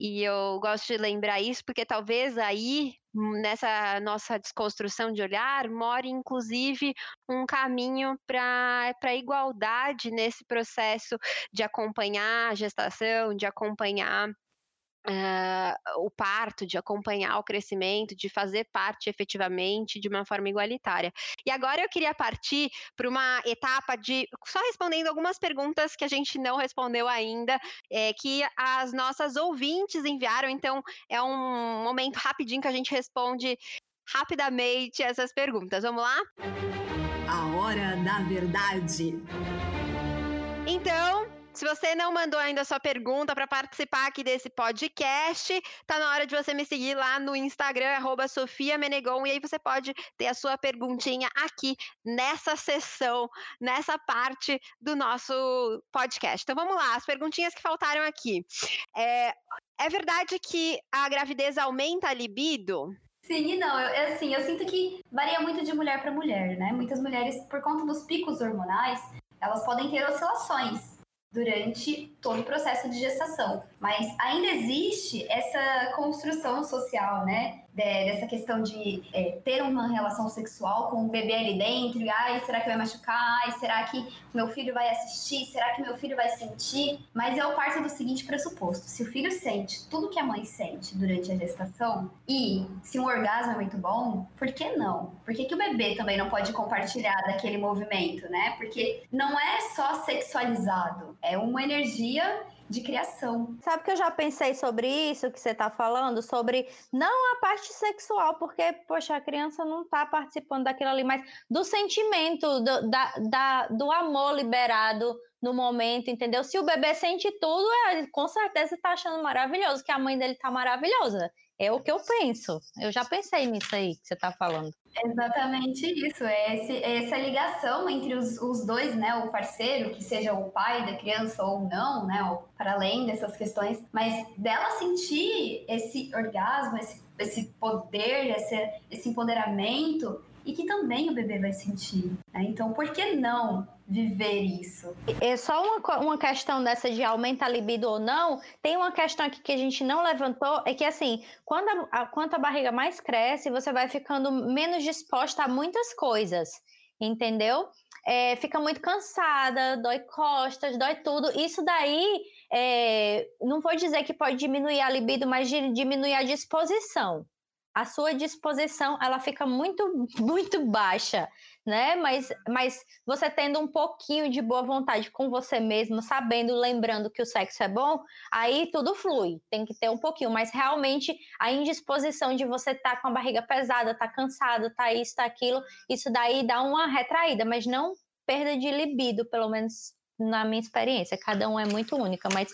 E eu gosto de lembrar isso porque talvez aí nessa nossa desconstrução de olhar more inclusive um caminho para a igualdade nesse processo de acompanhar a gestação, de acompanhar Uh, o parto, de acompanhar o crescimento, de fazer parte efetivamente de uma forma igualitária. E agora eu queria partir para uma etapa de só respondendo algumas perguntas que a gente não respondeu ainda, é, que as nossas ouvintes enviaram. Então é um momento rapidinho que a gente responde rapidamente essas perguntas. Vamos lá? A hora da verdade. Então, se você não mandou ainda sua pergunta para participar aqui desse podcast, tá na hora de você me seguir lá no Instagram, arroba Sofia Menegon, e aí você pode ter a sua perguntinha aqui nessa sessão, nessa parte do nosso podcast. Então vamos lá, as perguntinhas que faltaram aqui. É, é verdade que a gravidez aumenta a libido? Sim e não. Eu, assim, eu sinto que varia muito de mulher para mulher, né? Muitas mulheres, por conta dos picos hormonais, elas podem ter oscilações durante todo o processo de gestação. Mas ainda existe essa construção social, né? Dessa questão de é, ter uma relação sexual com o bebê ali dentro, e ai, será que vai machucar? Ai, será que meu filho vai assistir? Será que meu filho vai sentir? Mas eu parto do seguinte pressuposto: se o filho sente tudo que a mãe sente durante a gestação, e se um orgasmo é muito bom, por que não? Por que, que o bebê também não pode compartilhar daquele movimento, né? Porque não é só sexualizado, é uma energia de criação. Sabe que eu já pensei sobre isso que você está falando? Sobre não a parte sexual, porque, poxa, a criança não está participando daquilo ali, mas do sentimento, do, da, da, do amor liberado no momento, entendeu? Se o bebê sente tudo, ele com certeza está achando maravilhoso, que a mãe dele está maravilhosa. É o que eu penso. Eu já pensei nisso aí que você está falando. Exatamente isso. É, esse, é essa ligação entre os, os, dois, né? O parceiro, que seja o pai da criança ou não, né? Ou para além dessas questões, mas dela sentir esse orgasmo, esse, esse poder, esse, esse empoderamento e que também o bebê vai sentir. Né? Então, por que não viver isso? É só uma, uma questão dessa de aumentar a libido ou não. Tem uma questão aqui que a gente não levantou, é que assim, quando a, a, a barriga mais cresce, você vai ficando menos disposta a muitas coisas, entendeu? É, fica muito cansada, dói costas, dói tudo. Isso daí, é, não vou dizer que pode diminuir a libido, mas diminuir a disposição a sua disposição ela fica muito muito baixa, né? Mas, mas você tendo um pouquinho de boa vontade com você mesmo, sabendo, lembrando que o sexo é bom, aí tudo flui. Tem que ter um pouquinho, mas realmente a indisposição de você estar tá com a barriga pesada, tá cansado, tá isso, tá aquilo, isso daí dá uma retraída, mas não perda de libido, pelo menos na minha experiência. Cada um é muito única, mas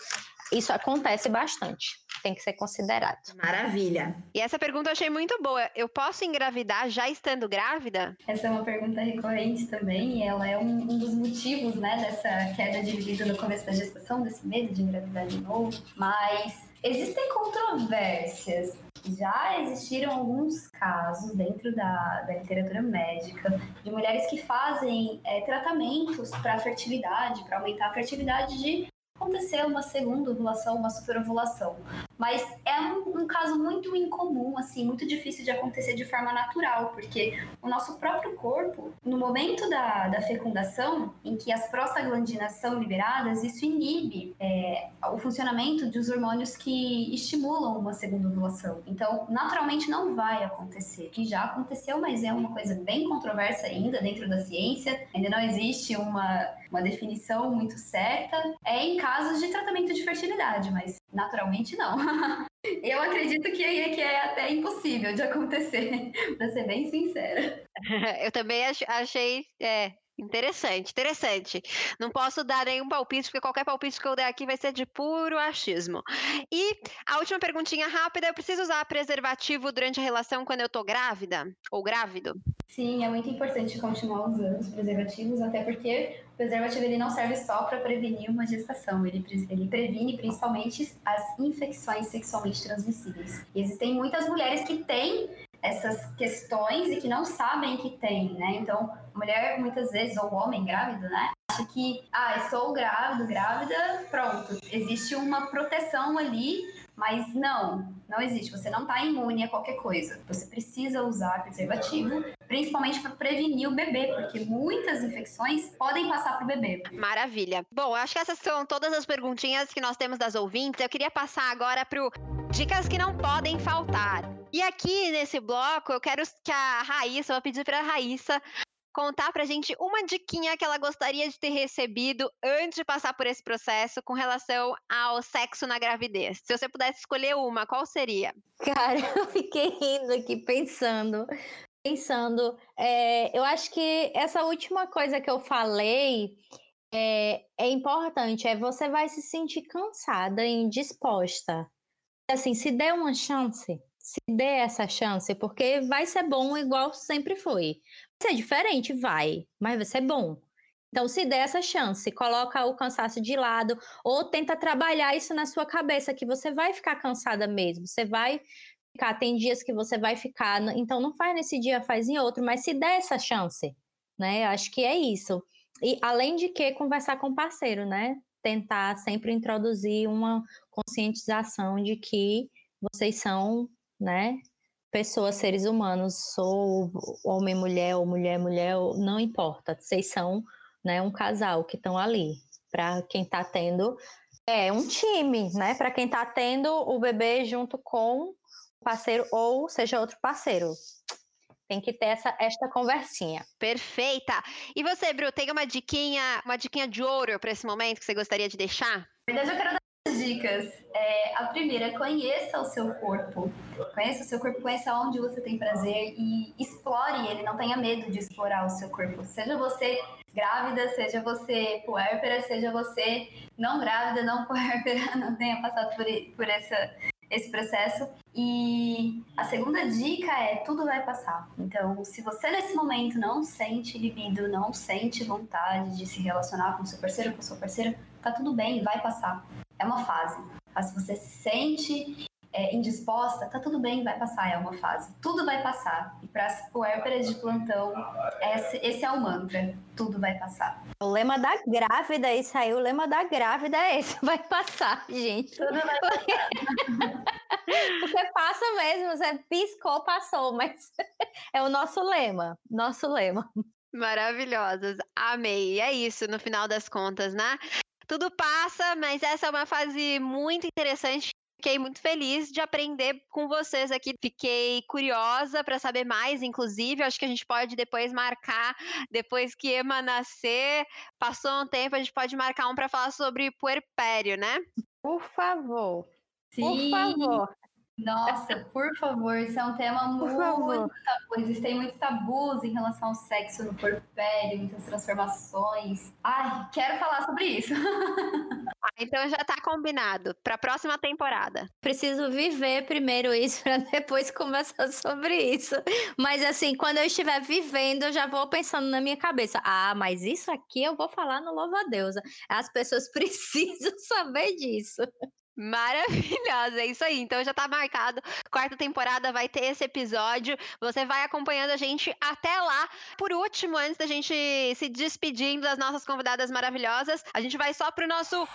isso acontece bastante. Tem que ser considerado. Maravilha. E essa pergunta eu achei muito boa. Eu posso engravidar já estando grávida? Essa é uma pergunta recorrente também. E ela é um, um dos motivos, né, dessa queda de libido no começo da gestação, desse medo de engravidar de novo. Mas existem controvérsias. Já existiram alguns casos dentro da, da literatura médica de mulheres que fazem é, tratamentos para fertilidade, para aumentar a fertilidade de acontecer uma segunda ovulação, uma superovulação. Mas é um, um, caso muito incomum, assim, muito difícil de acontecer de forma natural, porque o nosso próprio corpo, no momento da, da fecundação, em que as prostaglandinas são liberadas, isso inibe é, o funcionamento dos hormônios que estimulam uma segunda ovulação. Então, naturalmente não vai acontecer, que já aconteceu, mas é uma coisa bem controversa ainda dentro da ciência, ainda não existe uma, uma definição muito certa. É em casos de tratamento de fertilidade, mas naturalmente não. Eu acredito que é, que é até impossível de acontecer, para ser bem sincera. Eu também achei é, interessante, interessante. Não posso dar nenhum palpite, porque qualquer palpite que eu der aqui vai ser de puro achismo. E a última perguntinha rápida: eu preciso usar preservativo durante a relação quando eu tô grávida ou grávido? Sim, é muito importante continuar usando os preservativos, até porque o preservativo ele não serve só para prevenir uma gestação, ele, ele previne principalmente as infecções sexualmente transmissíveis. E existem muitas mulheres que têm essas questões e que não sabem que tem, né? Então, mulher muitas vezes, ou homem grávido, né? Acha que, ah, estou grávido, grávida, pronto. Existe uma proteção ali mas não, não existe. Você não está imune a qualquer coisa. Você precisa usar preservativo, principalmente para prevenir o bebê, porque muitas infecções podem passar para o bebê. Maravilha. Bom, acho que essas são todas as perguntinhas que nós temos das ouvintes. Eu queria passar agora para dicas que não podem faltar. E aqui nesse bloco, eu quero que a Raíssa, eu vou pedir para a Raíssa contar pra gente uma diquinha que ela gostaria de ter recebido antes de passar por esse processo com relação ao sexo na gravidez. Se você pudesse escolher uma, qual seria? Cara, eu fiquei rindo aqui pensando. Pensando, é, eu acho que essa última coisa que eu falei é, é importante, é você vai se sentir cansada e indisposta. Assim, se der uma chance, se dê essa chance, porque vai ser bom igual sempre foi ser diferente, vai, mas vai ser bom. Então, se der essa chance, coloca o cansaço de lado ou tenta trabalhar isso na sua cabeça, que você vai ficar cansada mesmo, você vai ficar, tem dias que você vai ficar, então não faz nesse dia, faz em outro, mas se der essa chance, né? Acho que é isso. E além de que conversar com o parceiro, né? Tentar sempre introduzir uma conscientização de que vocês são, né, pessoas, seres humanos, sou homem, mulher, ou mulher, mulher, não importa. Vocês são né, um casal que estão ali. Para quem está tendo, é um time, né? Para quem está tendo o bebê junto com o parceiro ou seja outro parceiro. Tem que ter essa, esta conversinha. Perfeita. E você, Bru, tem uma diquinha, uma diquinha de ouro para esse momento que você gostaria de deixar? Na verdade, eu quero dicas. É, a primeira, conheça o seu corpo. Conheça o seu corpo, conheça onde você tem prazer e explore ele. Não tenha medo de explorar o seu corpo. Seja você grávida, seja você puérpera, seja você não grávida, não puérpera, não tenha passado por, por essa, esse processo. E a segunda dica é: tudo vai passar. Então, se você nesse momento não sente libido, não sente vontade de se relacionar com seu parceiro, com sua parceira, tá tudo bem, vai passar. É uma fase. Mas se você se sente é, indisposta, tá tudo bem, vai passar, é uma fase. Tudo vai passar. E para as puérperas de plantão, esse, esse, é o mantra: tudo vai passar. O lema da grávida, isso aí, o lema da grávida é esse: vai passar, gente. Tudo vai passar. Você passa mesmo, você piscou, passou, mas é o nosso lema, nosso lema. Maravilhosas, amei. E é isso, no final das contas, né? Tudo passa, mas essa é uma fase muito interessante Fiquei muito feliz de aprender com vocês aqui. Fiquei curiosa para saber mais, inclusive. Acho que a gente pode depois marcar, depois que Emma nascer, passou um tempo, a gente pode marcar um para falar sobre puerpério, né? Por favor. Sim. Por favor. Nossa, por favor, isso é um tema muito tabu. Existem muitos tabus em relação ao sexo no porpério, muitas transformações. Ai, quero falar sobre isso. Ah, então já tá combinado para a próxima temporada. Preciso viver primeiro isso para depois conversar sobre isso. Mas assim, quando eu estiver vivendo, eu já vou pensando na minha cabeça. Ah, mas isso aqui eu vou falar no Louva Deusa. As pessoas precisam saber disso. Maravilhosa, é isso aí. Então já tá marcado. Quarta temporada vai ter esse episódio. Você vai acompanhando a gente até lá. Por último, antes da gente se despedindo das nossas convidadas maravilhosas, a gente vai só pro nosso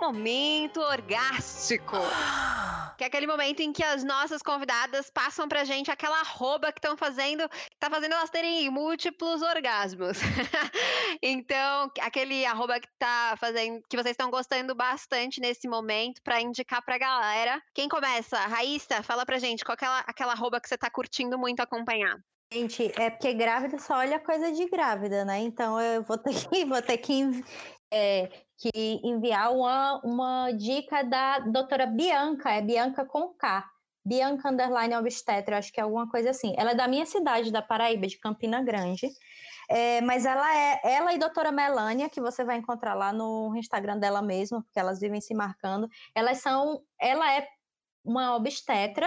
momento orgástico. Que é aquele momento em que as nossas convidadas passam pra gente aquela arroba que estão fazendo, tá fazendo elas terem múltiplos orgasmos. então, aquele arroba que tá fazendo, que vocês estão gostando bastante nesse momento para indicar pra galera. Quem começa? Raíssa, fala pra gente qual é aquela, aquela arroba que você tá curtindo muito acompanhar. Gente, é porque grávida só olha coisa de grávida, né? Então eu vou ter que, vou ter que é, que enviar uma, uma dica da doutora Bianca, é Bianca com K. Bianca Underline Obstetra, acho que é alguma coisa assim. Ela é da minha cidade, da Paraíba, de Campina Grande. É, mas ela é ela e doutora Melânia, que você vai encontrar lá no Instagram dela mesmo, porque elas vivem se marcando. Elas são. Ela é uma obstetra,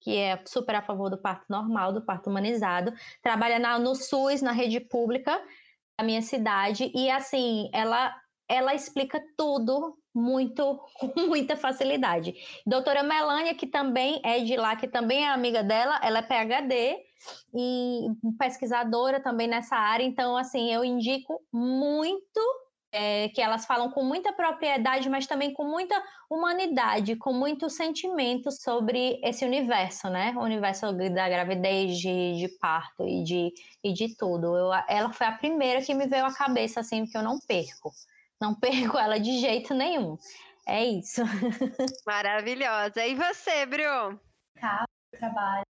que é super a favor do parto normal, do parto humanizado, trabalha na, no SUS, na rede pública da minha cidade, e assim, ela ela explica tudo muito com muita facilidade. Doutora Melânia, que também é de lá, que também é amiga dela, ela é PhD e pesquisadora também nessa área, então assim, eu indico muito é, que elas falam com muita propriedade, mas também com muita humanidade, com muito sentimento sobre esse universo, né? O universo da gravidez, de, de parto e de, e de tudo. Eu, ela foi a primeira que me veio à cabeça, assim, que eu não perco. Não perco ela de jeito nenhum. É isso. Maravilhosa. E você, Bru? O trabalho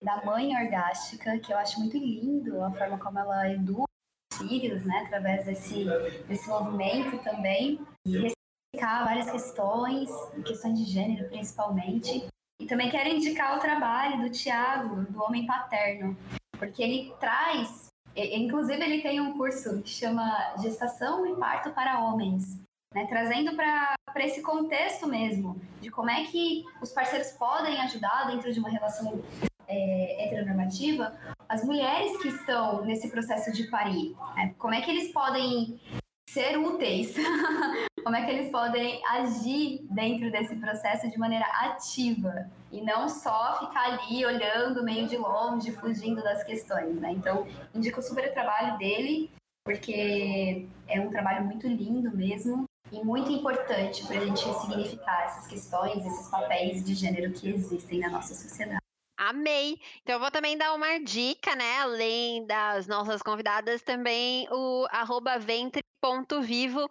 da mãe orgástica, que eu acho muito lindo a forma como ela educa os filhos, né, através desse, desse movimento também. E explicar várias questões, questões de gênero principalmente. E também quero indicar o trabalho do Tiago, do Homem Paterno, porque ele traz Inclusive, ele tem um curso que chama Gestação e Parto para Homens, né, trazendo para esse contexto mesmo, de como é que os parceiros podem ajudar dentro de uma relação é, heteronormativa as mulheres que estão nesse processo de parir. Né, como é que eles podem ser úteis, como é que eles podem agir dentro desse processo de maneira ativa e não só ficar ali olhando meio de longe, fugindo das questões, né? Então, indico super o trabalho dele, porque é um trabalho muito lindo mesmo e muito importante para a gente ressignificar essas questões, esses papéis de gênero que existem na nossa sociedade. Amei! Então eu vou também dar uma dica, né? Além das nossas convidadas, também o arroba ventre.vivo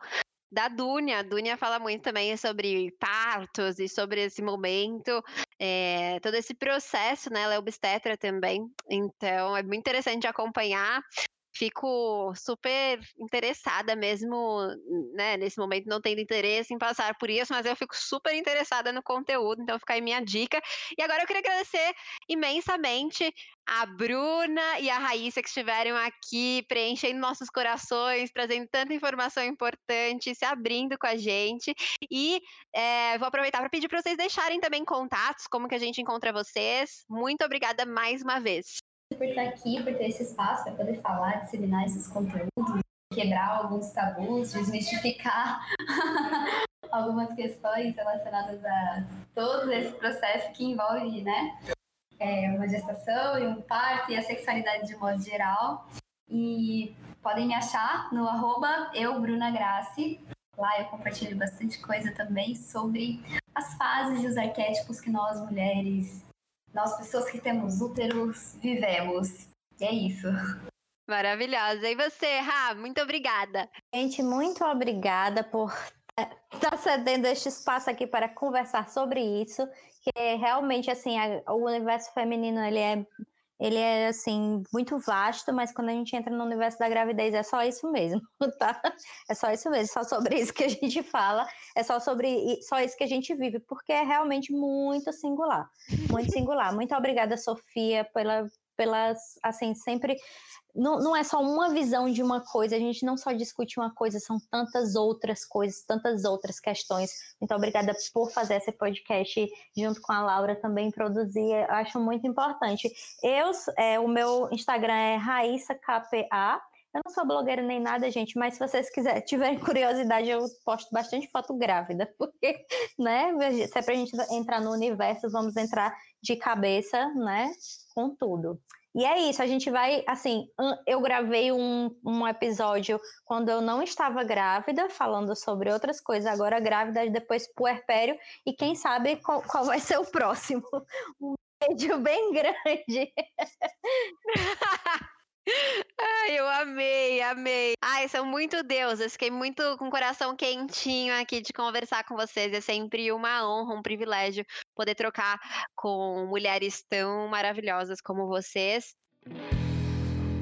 da Dunia. A Dunia fala muito também sobre partos e sobre esse momento, é, todo esse processo, né? Ela é obstetra também, então é muito interessante acompanhar. Fico super interessada mesmo, né, nesse momento não tendo interesse em passar por isso, mas eu fico super interessada no conteúdo, então fica aí minha dica. E agora eu queria agradecer imensamente a Bruna e a Raíssa que estiveram aqui preenchendo nossos corações, trazendo tanta informação importante, se abrindo com a gente. E é, vou aproveitar para pedir para vocês deixarem também contatos, como que a gente encontra vocês. Muito obrigada mais uma vez. Por estar aqui, por ter esse espaço para poder falar, disseminar esses conteúdos, quebrar alguns tabus, desmistificar algumas questões relacionadas a todo esse processo que envolve, né, é, uma gestação e um parto e a sexualidade de modo geral. E podem me achar no arroba eubrunagrace. Lá eu compartilho bastante coisa também sobre as fases e os arquétipos que nós mulheres, nós pessoas que temos úteros, vivemos. E é isso. Maravilhosa. E você, Ra, muito obrigada. Gente, muito obrigada por estar tá cedendo este espaço aqui para conversar sobre isso porque realmente assim a, o universo feminino ele é ele é assim muito vasto, mas quando a gente entra no universo da gravidez é só isso mesmo, tá? É só isso mesmo, só sobre isso que a gente fala, é só sobre só isso que a gente vive, porque é realmente muito singular, muito singular. Muito obrigada, Sofia, pela pelas assim sempre não, não é só uma visão de uma coisa, a gente não só discute uma coisa, são tantas outras coisas, tantas outras questões. Muito obrigada por fazer esse podcast junto com a Laura também produzir, acho muito importante. Eu, é, o meu Instagram é RaíssaKPA. Eu não sou blogueira nem nada, gente, mas se vocês quiserem, tiverem curiosidade, eu posto bastante foto grávida, porque, né, se é pra gente entrar no universo, vamos entrar de cabeça, né, com tudo. E é isso, a gente vai, assim, eu gravei um, um episódio quando eu não estava grávida, falando sobre outras coisas, agora grávida, depois puerpério, e quem sabe qual, qual vai ser o próximo. Um vídeo bem grande. Ai, eu amei, amei. Ai, são muito deusas. Fiquei muito com o coração quentinho aqui de conversar com vocês. É sempre uma honra, um privilégio poder trocar com mulheres tão maravilhosas como vocês.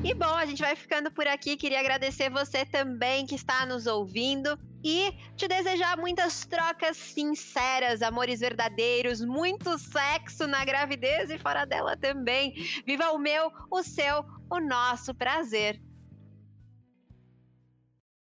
E bom, a gente vai ficando por aqui. Queria agradecer você também que está nos ouvindo e te desejar muitas trocas sinceras, amores verdadeiros, muito sexo na gravidez e fora dela também. Viva o meu, o seu, o nosso prazer.